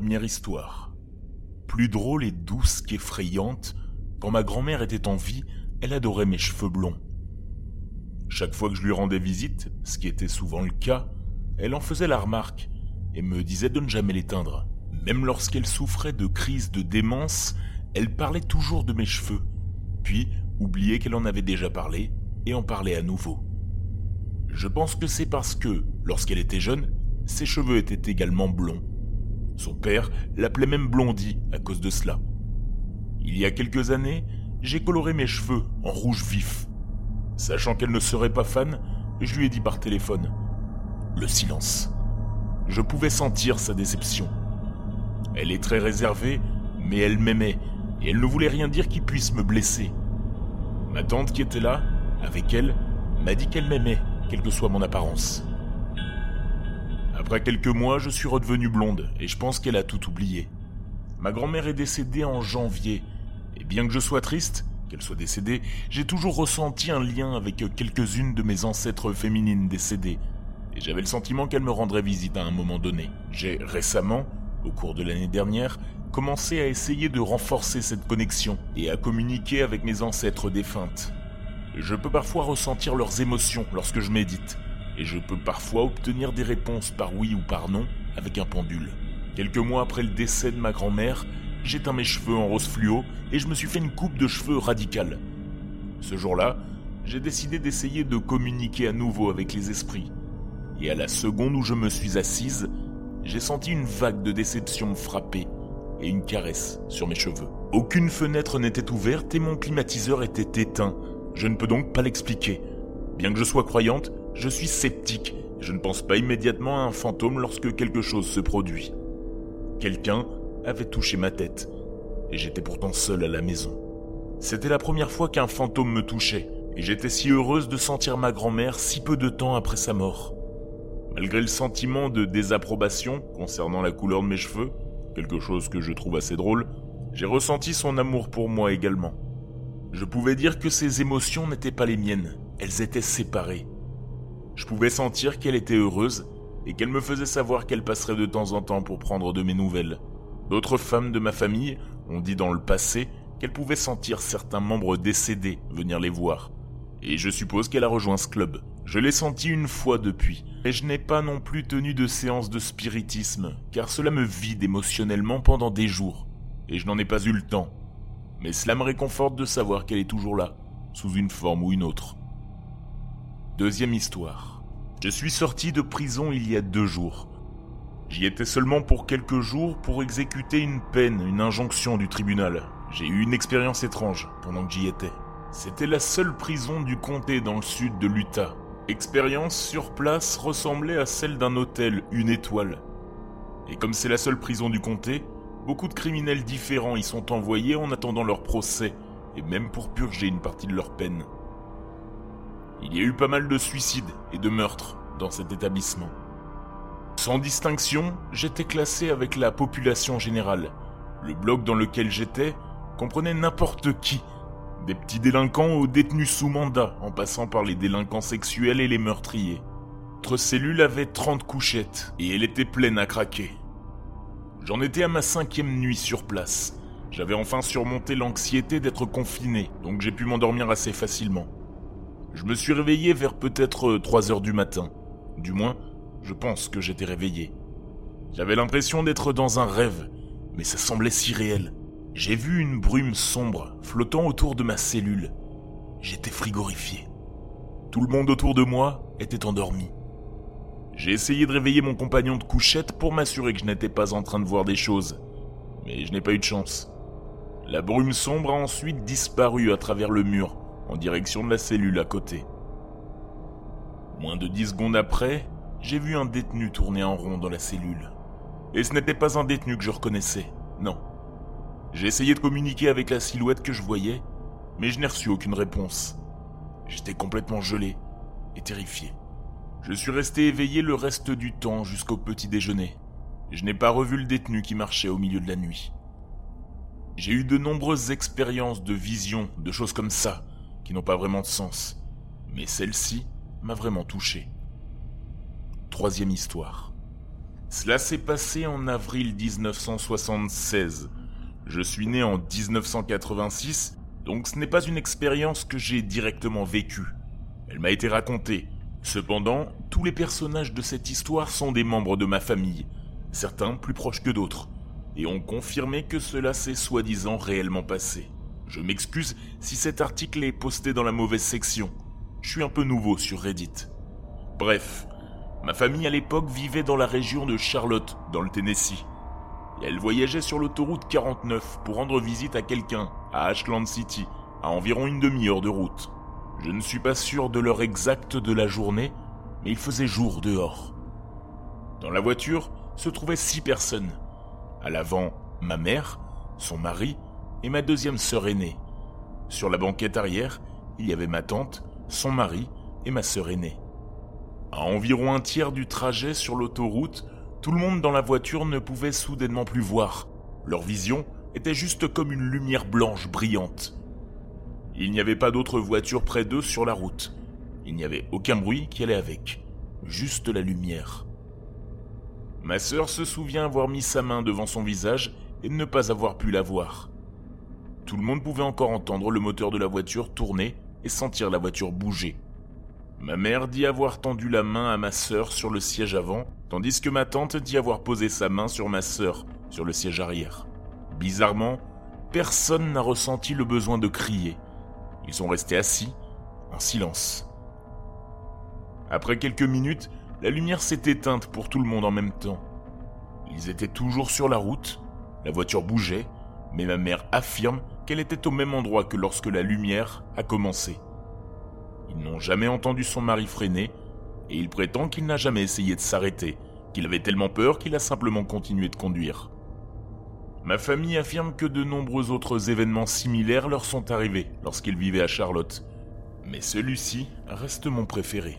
Première histoire. Plus drôle et douce qu'effrayante, quand ma grand-mère était en vie, elle adorait mes cheveux blonds. Chaque fois que je lui rendais visite, ce qui était souvent le cas, elle en faisait la remarque et me disait de ne jamais l'éteindre. Même lorsqu'elle souffrait de crises de démence, elle parlait toujours de mes cheveux, puis oubliait qu'elle en avait déjà parlé et en parlait à nouveau. Je pense que c'est parce que, lorsqu'elle était jeune, ses cheveux étaient également blonds. Son père l'appelait même Blondie à cause de cela. Il y a quelques années, j'ai coloré mes cheveux en rouge vif. Sachant qu'elle ne serait pas fan, je lui ai dit par téléphone. Le silence. Je pouvais sentir sa déception. Elle est très réservée, mais elle m'aimait, et elle ne voulait rien dire qui puisse me blesser. Ma tante qui était là, avec elle, m'a dit qu'elle m'aimait, quelle que soit mon apparence. Après quelques mois, je suis redevenue blonde, et je pense qu'elle a tout oublié. Ma grand-mère est décédée en janvier, et bien que je sois triste, qu'elle soit décédée, j'ai toujours ressenti un lien avec quelques-unes de mes ancêtres féminines décédées, et j'avais le sentiment qu'elle me rendrait visite à un moment donné. J'ai récemment, au cours de l'année dernière, commencé à essayer de renforcer cette connexion et à communiquer avec mes ancêtres défuntes. Je peux parfois ressentir leurs émotions lorsque je médite, et je peux parfois obtenir des réponses par oui ou par non avec un pendule. Quelques mois après le décès de ma grand-mère, j'éteins mes cheveux en rose fluo et je me suis fait une coupe de cheveux radicale. Ce jour-là, j'ai décidé d'essayer de communiquer à nouveau avec les esprits. Et à la seconde où je me suis assise, j'ai senti une vague de déception me frapper et une caresse sur mes cheveux. Aucune fenêtre n'était ouverte et mon climatiseur était éteint. Je ne peux donc pas l'expliquer. Bien que je sois croyante, je suis sceptique. Je ne pense pas immédiatement à un fantôme lorsque quelque chose se produit. Quelqu'un avait touché ma tête, et j'étais pourtant seule à la maison. C'était la première fois qu'un fantôme me touchait, et j'étais si heureuse de sentir ma grand-mère si peu de temps après sa mort. Malgré le sentiment de désapprobation concernant la couleur de mes cheveux, quelque chose que je trouve assez drôle, j'ai ressenti son amour pour moi également. Je pouvais dire que ses émotions n'étaient pas les miennes, elles étaient séparées. Je pouvais sentir qu'elle était heureuse et qu'elle me faisait savoir qu'elle passerait de temps en temps pour prendre de mes nouvelles. D'autres femmes de ma famille ont dit dans le passé qu'elle pouvait sentir certains membres décédés venir les voir. Et je suppose qu'elle a rejoint ce club. Je l'ai senti une fois depuis, et je n'ai pas non plus tenu de séance de spiritisme, car cela me vide émotionnellement pendant des jours, et je n'en ai pas eu le temps. Mais cela me réconforte de savoir qu'elle est toujours là, sous une forme ou une autre. Deuxième histoire. Je suis sorti de prison il y a deux jours. J'y étais seulement pour quelques jours pour exécuter une peine, une injonction du tribunal. J'ai eu une expérience étrange pendant que j'y étais. C'était la seule prison du comté dans le sud de l'Utah. Expérience sur place ressemblait à celle d'un hôtel une étoile. Et comme c'est la seule prison du comté, beaucoup de criminels différents y sont envoyés en attendant leur procès, et même pour purger une partie de leur peine. Il y a eu pas mal de suicides et de meurtres dans cet établissement. Sans distinction, j'étais classé avec la population générale. Le bloc dans lequel j'étais comprenait n'importe qui, des petits délinquants aux détenus sous mandat, en passant par les délinquants sexuels et les meurtriers. Notre cellule avait 30 couchettes, et elle était pleine à craquer. J'en étais à ma cinquième nuit sur place. J'avais enfin surmonté l'anxiété d'être confiné, donc j'ai pu m'endormir assez facilement. Je me suis réveillé vers peut-être 3 heures du matin. Du moins, je pense que j'étais réveillé. J'avais l'impression d'être dans un rêve, mais ça semblait si réel. J'ai vu une brume sombre flottant autour de ma cellule. J'étais frigorifié. Tout le monde autour de moi était endormi. J'ai essayé de réveiller mon compagnon de couchette pour m'assurer que je n'étais pas en train de voir des choses, mais je n'ai pas eu de chance. La brume sombre a ensuite disparu à travers le mur, en direction de la cellule à côté. Moins de dix secondes après, j'ai vu un détenu tourner en rond dans la cellule. Et ce n'était pas un détenu que je reconnaissais, non. J'ai essayé de communiquer avec la silhouette que je voyais, mais je n'ai reçu aucune réponse. J'étais complètement gelé et terrifié. Je suis resté éveillé le reste du temps jusqu'au petit déjeuner. Je n'ai pas revu le détenu qui marchait au milieu de la nuit. J'ai eu de nombreuses expériences de visions, de choses comme ça, n'ont pas vraiment de sens. Mais celle-ci m'a vraiment touché. Troisième histoire. Cela s'est passé en avril 1976. Je suis né en 1986, donc ce n'est pas une expérience que j'ai directement vécue. Elle m'a été racontée. Cependant, tous les personnages de cette histoire sont des membres de ma famille, certains plus proches que d'autres, et ont confirmé que cela s'est soi-disant réellement passé. Je m'excuse si cet article est posté dans la mauvaise section. Je suis un peu nouveau sur Reddit. Bref, ma famille à l'époque vivait dans la région de Charlotte, dans le Tennessee. Elle voyageait sur l'autoroute 49 pour rendre visite à quelqu'un à Ashland City, à environ une demi-heure de route. Je ne suis pas sûr de l'heure exacte de la journée, mais il faisait jour dehors. Dans la voiture se trouvaient six personnes. À l'avant, ma mère, son mari et ma deuxième sœur aînée. Sur la banquette arrière, il y avait ma tante, son mari et ma sœur aînée. À environ un tiers du trajet sur l'autoroute, tout le monde dans la voiture ne pouvait soudainement plus voir. Leur vision était juste comme une lumière blanche brillante. Il n'y avait pas d'autres voitures près d'eux sur la route. Il n'y avait aucun bruit qui allait avec, juste la lumière. Ma sœur se souvient avoir mis sa main devant son visage et ne pas avoir pu la voir. Tout le monde pouvait encore entendre le moteur de la voiture tourner et sentir la voiture bouger. Ma mère dit avoir tendu la main à ma sœur sur le siège avant, tandis que ma tante dit avoir posé sa main sur ma sœur sur le siège arrière. Bizarrement, personne n'a ressenti le besoin de crier. Ils sont restés assis, en silence. Après quelques minutes, la lumière s'est éteinte pour tout le monde en même temps. Ils étaient toujours sur la route, la voiture bougeait, mais ma mère affirme qu'elle était au même endroit que lorsque la lumière a commencé. Ils n'ont jamais entendu son mari freiner, et il prétend qu'il n'a jamais essayé de s'arrêter, qu'il avait tellement peur qu'il a simplement continué de conduire. Ma famille affirme que de nombreux autres événements similaires leur sont arrivés lorsqu'ils vivaient à Charlotte, mais celui-ci reste mon préféré.